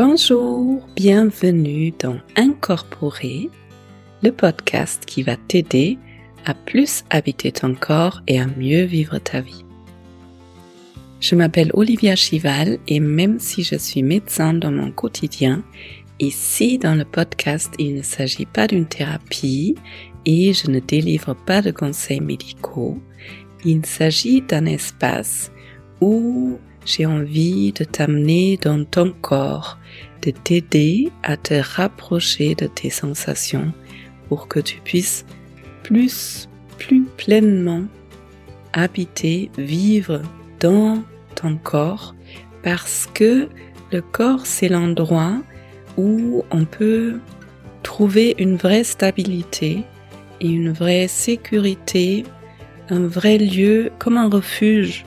Bonjour, bienvenue dans Incorporer, le podcast qui va t'aider à plus habiter ton corps et à mieux vivre ta vie. Je m'appelle Olivia Chival et même si je suis médecin dans mon quotidien, ici dans le podcast il ne s'agit pas d'une thérapie et je ne délivre pas de conseils médicaux, il s'agit d'un espace où j'ai envie de t'amener dans ton corps, de t'aider à te rapprocher de tes sensations pour que tu puisses plus, plus pleinement habiter, vivre dans ton corps. Parce que le corps c'est l'endroit où on peut trouver une vraie stabilité et une vraie sécurité, un vrai lieu comme un refuge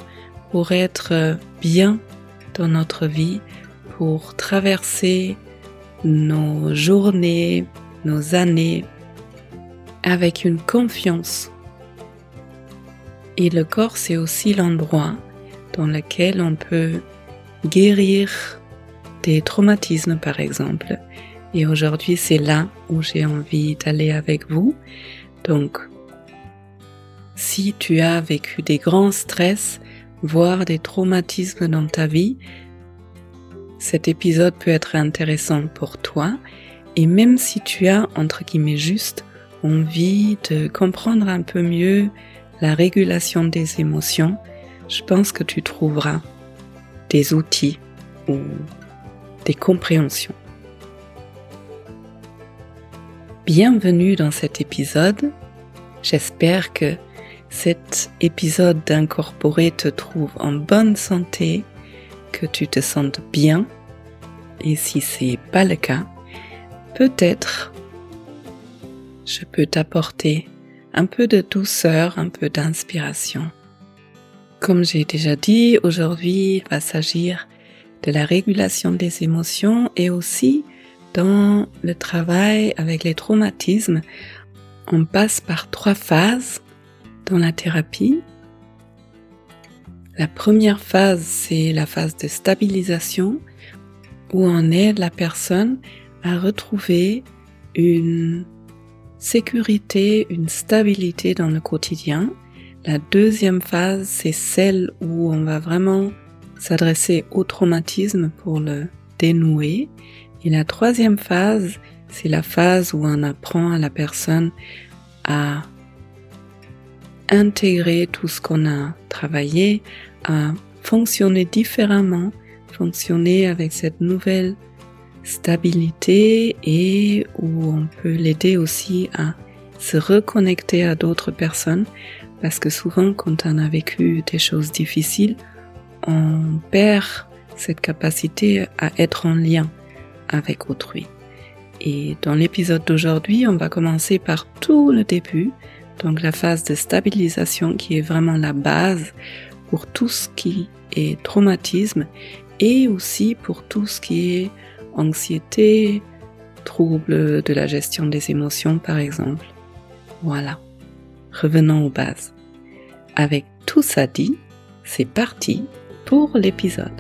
pour être bien dans notre vie, pour traverser nos journées, nos années avec une confiance. Et le corps, c'est aussi l'endroit dans lequel on peut guérir des traumatismes, par exemple. Et aujourd'hui, c'est là où j'ai envie d'aller avec vous. Donc, si tu as vécu des grands stress, voire des traumatismes dans ta vie, cet épisode peut être intéressant pour toi. Et même si tu as, entre guillemets, juste envie de comprendre un peu mieux la régulation des émotions, je pense que tu trouveras des outils ou des compréhensions. Bienvenue dans cet épisode. J'espère que cet épisode d'incorporer te trouve en bonne santé, que tu te sentes bien. Et si c'est pas le cas, peut-être je peux t'apporter un peu de douceur, un peu d'inspiration. Comme j'ai déjà dit, aujourd'hui va s'agir de la régulation des émotions et aussi dans le travail avec les traumatismes. On passe par trois phases dans la thérapie. La première phase, c'est la phase de stabilisation où on aide la personne à retrouver une sécurité, une stabilité dans le quotidien. La deuxième phase, c'est celle où on va vraiment s'adresser au traumatisme pour le dénouer. Et la troisième phase, c'est la phase où on apprend à la personne à intégrer tout ce qu'on a travaillé, à fonctionner différemment, fonctionner avec cette nouvelle stabilité et où on peut l'aider aussi à se reconnecter à d'autres personnes parce que souvent quand on a vécu des choses difficiles, on perd cette capacité à être en lien avec autrui. Et dans l'épisode d'aujourd'hui, on va commencer par tout le début, donc la phase de stabilisation qui est vraiment la base pour tout ce qui est traumatisme et aussi pour tout ce qui est anxiété, troubles de la gestion des émotions par exemple. Voilà. Revenons aux bases. Avec tout ça dit, c'est parti pour l'épisode.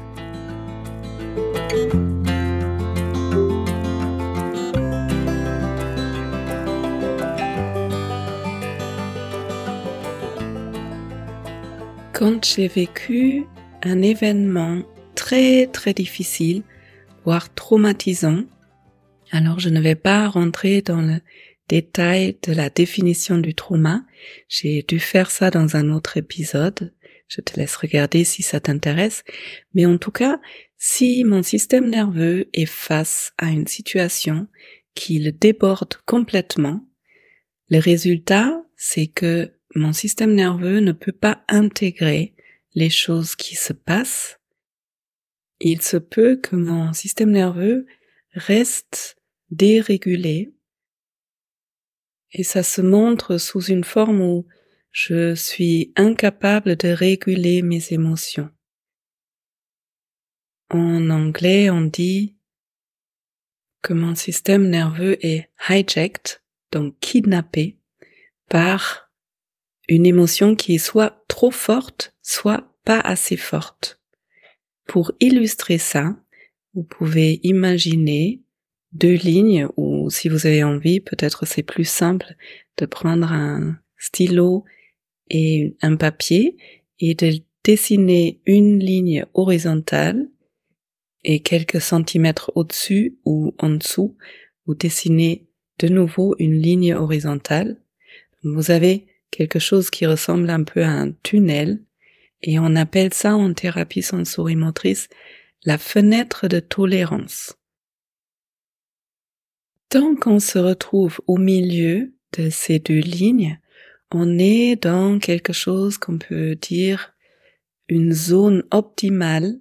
Quand j'ai vécu un événement très très difficile, voire traumatisant, alors je ne vais pas rentrer dans le détail de la définition du trauma. J'ai dû faire ça dans un autre épisode. Je te laisse regarder si ça t'intéresse. Mais en tout cas, si mon système nerveux est face à une situation qui le déborde complètement, le résultat, c'est que mon système nerveux ne peut pas intégrer les choses qui se passent, il se peut que mon système nerveux reste dérégulé et ça se montre sous une forme où je suis incapable de réguler mes émotions. En anglais, on dit que mon système nerveux est hijacked, donc kidnappé, par une émotion qui est soit trop forte, soit pas assez forte. Pour illustrer ça, vous pouvez imaginer deux lignes ou si vous avez envie, peut-être c'est plus simple de prendre un stylo et un papier et de dessiner une ligne horizontale et quelques centimètres au-dessus ou en dessous, vous dessinez de nouveau une ligne horizontale. Vous avez quelque chose qui ressemble un peu à un tunnel et on appelle ça en thérapie sensorimotrice la fenêtre de tolérance. Tant qu'on se retrouve au milieu de ces deux lignes, on est dans quelque chose qu'on peut dire une zone optimale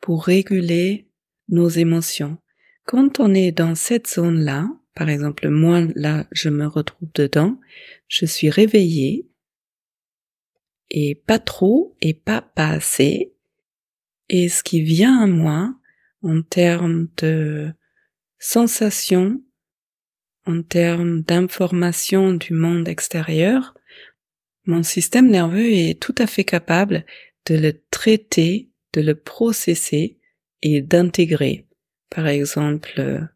pour réguler nos émotions. Quand on est dans cette zone-là, par exemple, moi, là, je me retrouve dedans, je suis réveillée, et pas trop, et pas pas assez, et ce qui vient à moi, en termes de sensations, en termes d'informations du monde extérieur, mon système nerveux est tout à fait capable de le traiter, de le processer et d'intégrer. Par exemple,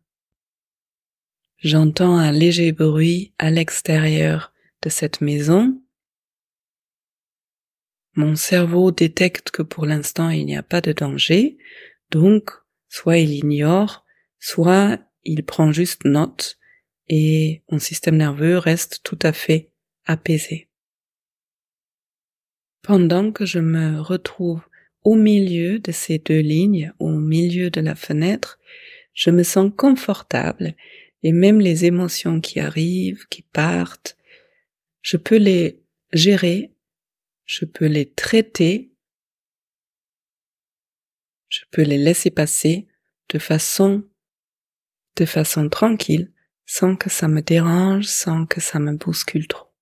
j'entends un léger bruit à l'extérieur de cette maison. Mon cerveau détecte que pour l'instant il n'y a pas de danger, donc soit il ignore, soit il prend juste note et mon système nerveux reste tout à fait apaisé. Pendant que je me retrouve au milieu de ces deux lignes, au milieu de la fenêtre, je me sens confortable et même les émotions qui arrivent, qui partent, je peux les gérer, je peux les traiter, je peux les laisser passer de façon, de façon tranquille, sans que ça me dérange, sans que ça me bouscule trop.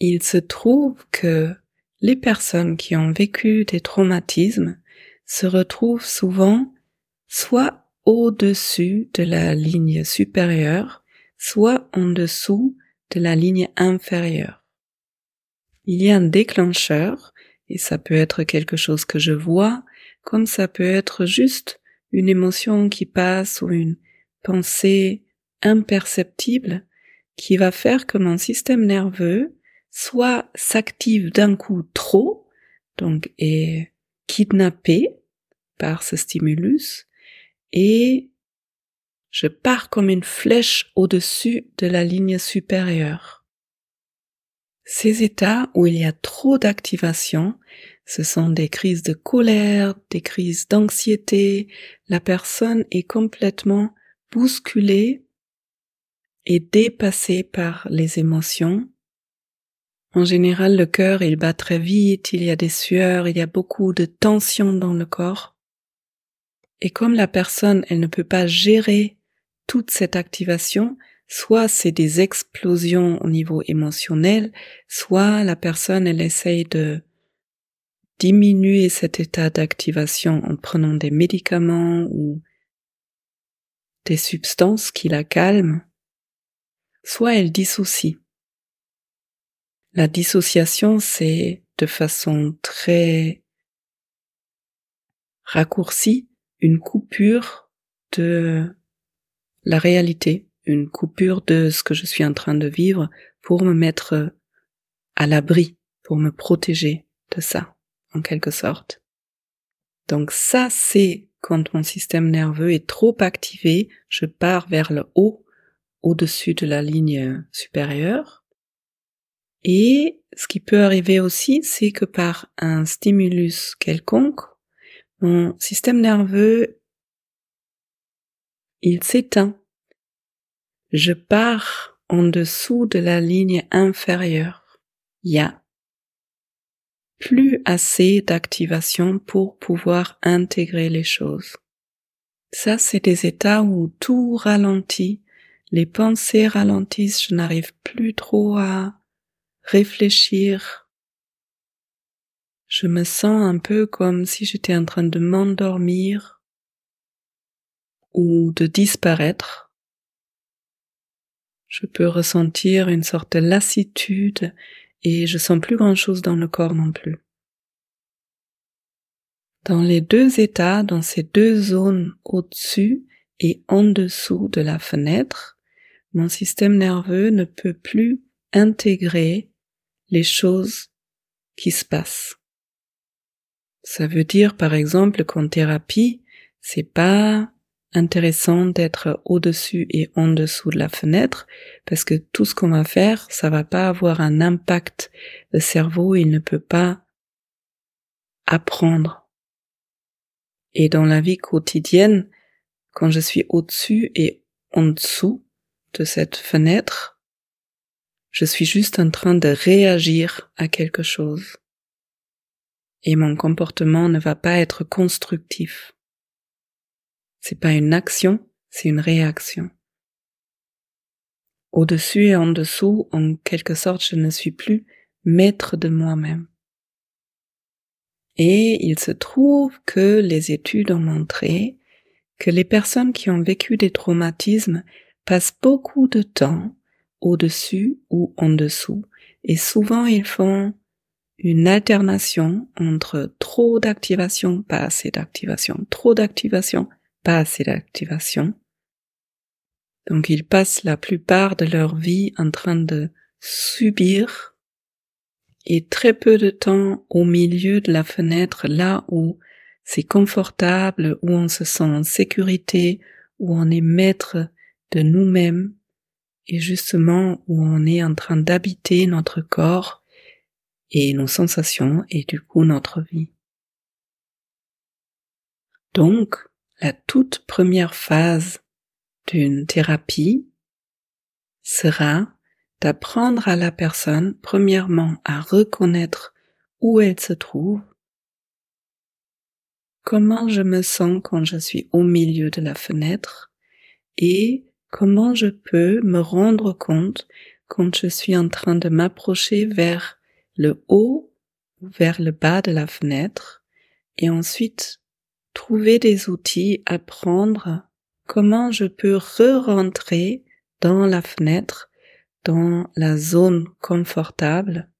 Il se trouve que les personnes qui ont vécu des traumatismes se retrouvent souvent soit au-dessus de la ligne supérieure, soit en dessous de la ligne inférieure. Il y a un déclencheur, et ça peut être quelque chose que je vois, comme ça peut être juste une émotion qui passe ou une pensée imperceptible qui va faire que mon système nerveux soit s'active d'un coup trop, donc est kidnappé par ce stimulus, et je pars comme une flèche au-dessus de la ligne supérieure. Ces états où il y a trop d'activation, ce sont des crises de colère, des crises d'anxiété, la personne est complètement bousculée et dépassée par les émotions en général, le cœur, il bat très vite, il y a des sueurs, il y a beaucoup de tension dans le corps. Et comme la personne, elle ne peut pas gérer toute cette activation, soit c'est des explosions au niveau émotionnel, soit la personne, elle essaye de diminuer cet état d'activation en prenant des médicaments ou des substances qui la calment, soit elle dissocie. La dissociation, c'est de façon très raccourcie une coupure de la réalité, une coupure de ce que je suis en train de vivre pour me mettre à l'abri, pour me protéger de ça, en quelque sorte. Donc ça, c'est quand mon système nerveux est trop activé, je pars vers le haut, au-dessus de la ligne supérieure, et ce qui peut arriver aussi, c'est que par un stimulus quelconque, mon système nerveux, il s'éteint. Je pars en dessous de la ligne inférieure. Il y a plus assez d'activation pour pouvoir intégrer les choses. Ça, c'est des états où tout ralentit, les pensées ralentissent, je n'arrive plus trop à réfléchir. Je me sens un peu comme si j'étais en train de m'endormir ou de disparaître. Je peux ressentir une sorte de lassitude et je sens plus grand chose dans le corps non plus. Dans les deux états, dans ces deux zones au-dessus et en dessous de la fenêtre, mon système nerveux ne peut plus intégrer les choses qui se passent. Ça veut dire, par exemple, qu'en thérapie, c'est pas intéressant d'être au-dessus et en dessous de la fenêtre parce que tout ce qu'on va faire, ça va pas avoir un impact. Le cerveau, il ne peut pas apprendre. Et dans la vie quotidienne, quand je suis au-dessus et en dessous de cette fenêtre, je suis juste en train de réagir à quelque chose. Et mon comportement ne va pas être constructif. C'est pas une action, c'est une réaction. Au-dessus et en dessous, en quelque sorte, je ne suis plus maître de moi-même. Et il se trouve que les études ont montré que les personnes qui ont vécu des traumatismes passent beaucoup de temps au-dessus ou en dessous, et souvent ils font une alternation entre trop d'activation, pas assez d'activation, trop d'activation, pas assez d'activation. Donc ils passent la plupart de leur vie en train de subir et très peu de temps au milieu de la fenêtre, là où c'est confortable, où on se sent en sécurité, où on est maître de nous-mêmes, et justement où on est en train d'habiter notre corps et nos sensations et du coup notre vie. Donc, la toute première phase d'une thérapie sera d'apprendre à la personne, premièrement, à reconnaître où elle se trouve, comment je me sens quand je suis au milieu de la fenêtre et comment je peux me rendre compte quand je suis en train de m'approcher vers le haut vers le bas de la fenêtre et ensuite trouver des outils, apprendre comment je peux re-rentrer dans la fenêtre, dans la zone confortable.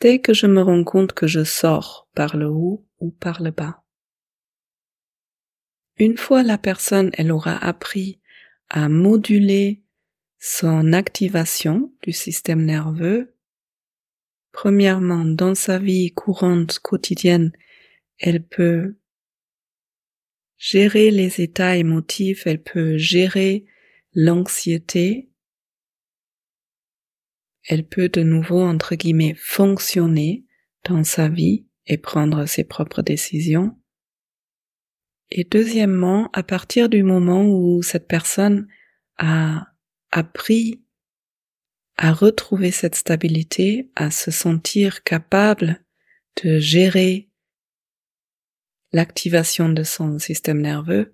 Dès que je me rends compte que je sors par le haut ou par le bas. Une fois la personne, elle aura appris à moduler son activation du système nerveux, premièrement, dans sa vie courante quotidienne, elle peut gérer les états émotifs, elle peut gérer l'anxiété, elle peut de nouveau, entre guillemets, fonctionner dans sa vie et prendre ses propres décisions. Et deuxièmement, à partir du moment où cette personne a appris à retrouver cette stabilité, à se sentir capable de gérer l'activation de son système nerveux,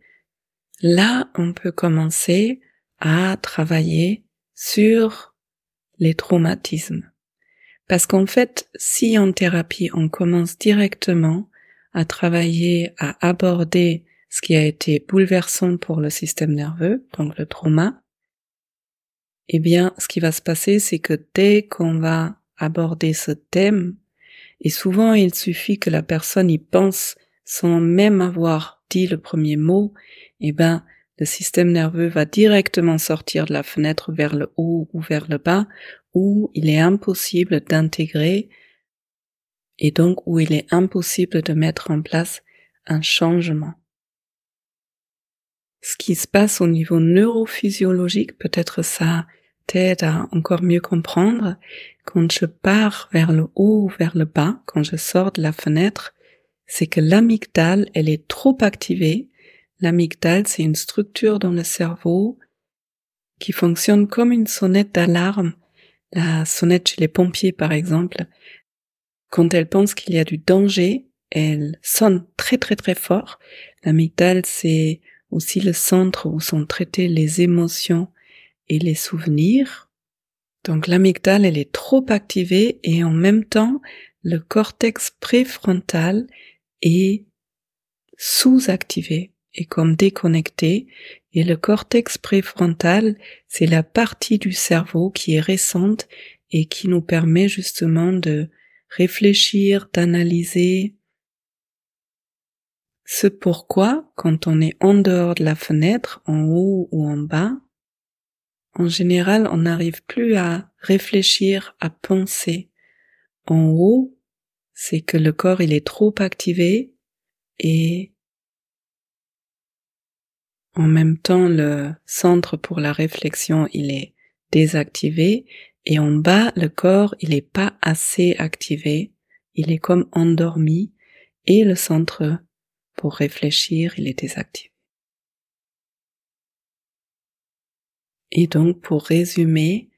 là, on peut commencer à travailler sur les traumatismes. Parce qu'en fait, si en thérapie, on commence directement à travailler, à aborder ce qui a été bouleversant pour le système nerveux, donc le trauma, eh bien, ce qui va se passer, c'est que dès qu'on va aborder ce thème, et souvent il suffit que la personne y pense sans même avoir dit le premier mot, eh ben, le système nerveux va directement sortir de la fenêtre vers le haut ou vers le bas, où il est impossible d'intégrer et donc où il est impossible de mettre en place un changement. Ce qui se passe au niveau neurophysiologique, peut-être ça à encore mieux comprendre. Quand je pars vers le haut ou vers le bas, quand je sors de la fenêtre, c'est que l'amygdale, elle est trop activée. L'amygdale, c'est une structure dans le cerveau qui fonctionne comme une sonnette d'alarme. La sonnette chez les pompiers, par exemple. Quand elle pense qu'il y a du danger, elle sonne très très très fort. L'amygdale, c'est aussi le centre où sont traitées les émotions et les souvenirs. Donc l'amygdale, elle est trop activée et en même temps, le cortex préfrontal est sous-activé et comme déconnecté et le cortex préfrontal, c'est la partie du cerveau qui est récente et qui nous permet justement de réfléchir, d'analyser, ce pourquoi, quand on est en dehors de la fenêtre, en haut ou en bas, en général, on n'arrive plus à réfléchir, à penser. En haut, c'est que le corps il est trop activé et en même temps le centre pour la réflexion il est désactivé et en bas le corps il est pas assez activé, il est comme endormi et le centre pour réfléchir il est désactivé. Et donc pour résumer,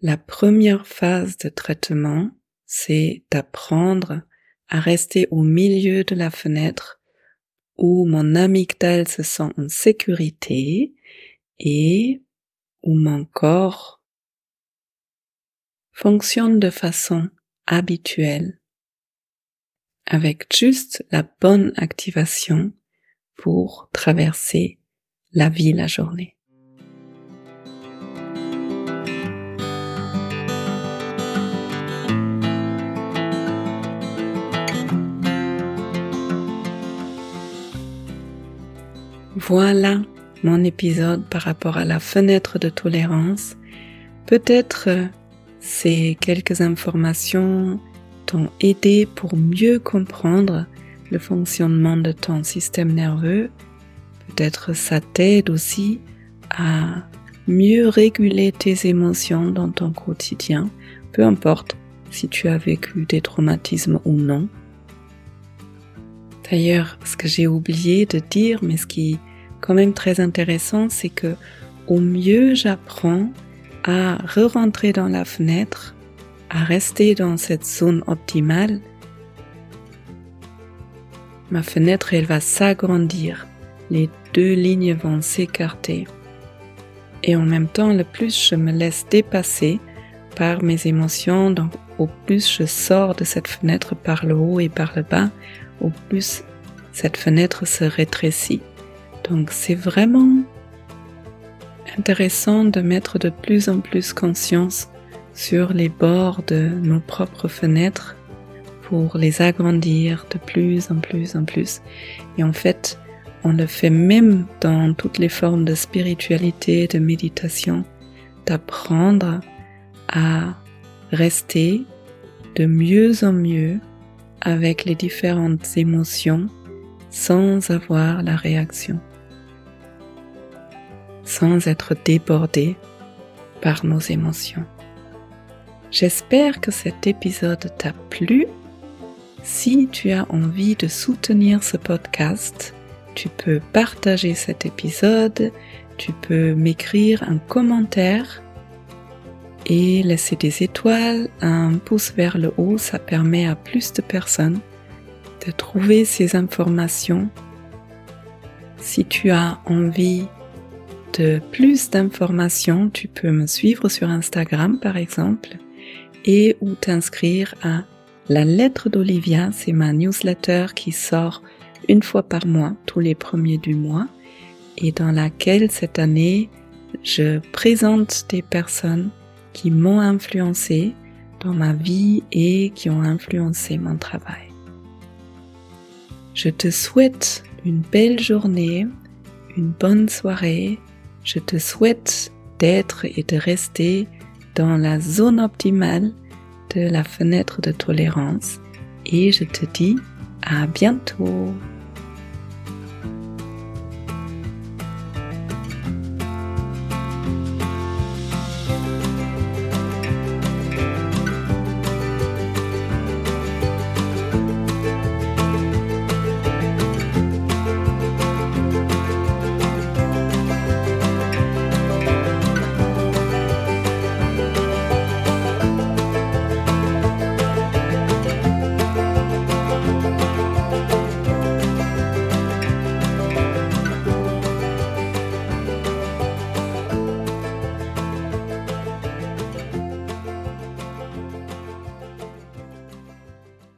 la première phase de traitement c'est d'apprendre à rester au milieu de la fenêtre où mon amygdale se sent en sécurité et où mon corps fonctionne de façon habituelle avec juste la bonne activation pour traverser la vie la journée. Voilà mon épisode par rapport à la fenêtre de tolérance. Peut-être euh, ces quelques informations t'ont aidé pour mieux comprendre le fonctionnement de ton système nerveux. Peut-être ça t'aide aussi à mieux réguler tes émotions dans ton quotidien, peu importe si tu as vécu des traumatismes ou non. D'ailleurs, ce que j'ai oublié de dire, mais ce qui quand même très intéressant, c'est que au mieux j'apprends à re-rentrer dans la fenêtre, à rester dans cette zone optimale, ma fenêtre elle va s'agrandir, les deux lignes vont s'écarter. Et en même temps, le plus je me laisse dépasser par mes émotions, donc au plus je sors de cette fenêtre par le haut et par le bas, au plus cette fenêtre se rétrécit. Donc c'est vraiment intéressant de mettre de plus en plus conscience sur les bords de nos propres fenêtres pour les agrandir de plus en plus en plus. Et en fait, on le fait même dans toutes les formes de spiritualité, de méditation, d'apprendre à rester de mieux en mieux avec les différentes émotions sans avoir la réaction sans être débordé par nos émotions. J'espère que cet épisode t'a plu. Si tu as envie de soutenir ce podcast, tu peux partager cet épisode, tu peux m'écrire un commentaire et laisser des étoiles, un pouce vers le haut, ça permet à plus de personnes de trouver ces informations. Si tu as envie plus d'informations, tu peux me suivre sur Instagram par exemple et ou t'inscrire à la lettre d'Olivia, c'est ma newsletter qui sort une fois par mois, tous les premiers du mois, et dans laquelle cette année je présente des personnes qui m'ont influencé dans ma vie et qui ont influencé mon travail. Je te souhaite une belle journée, une bonne soirée je te souhaite d'être et de rester dans la zone optimale de la fenêtre de tolérance et je te dis à bientôt.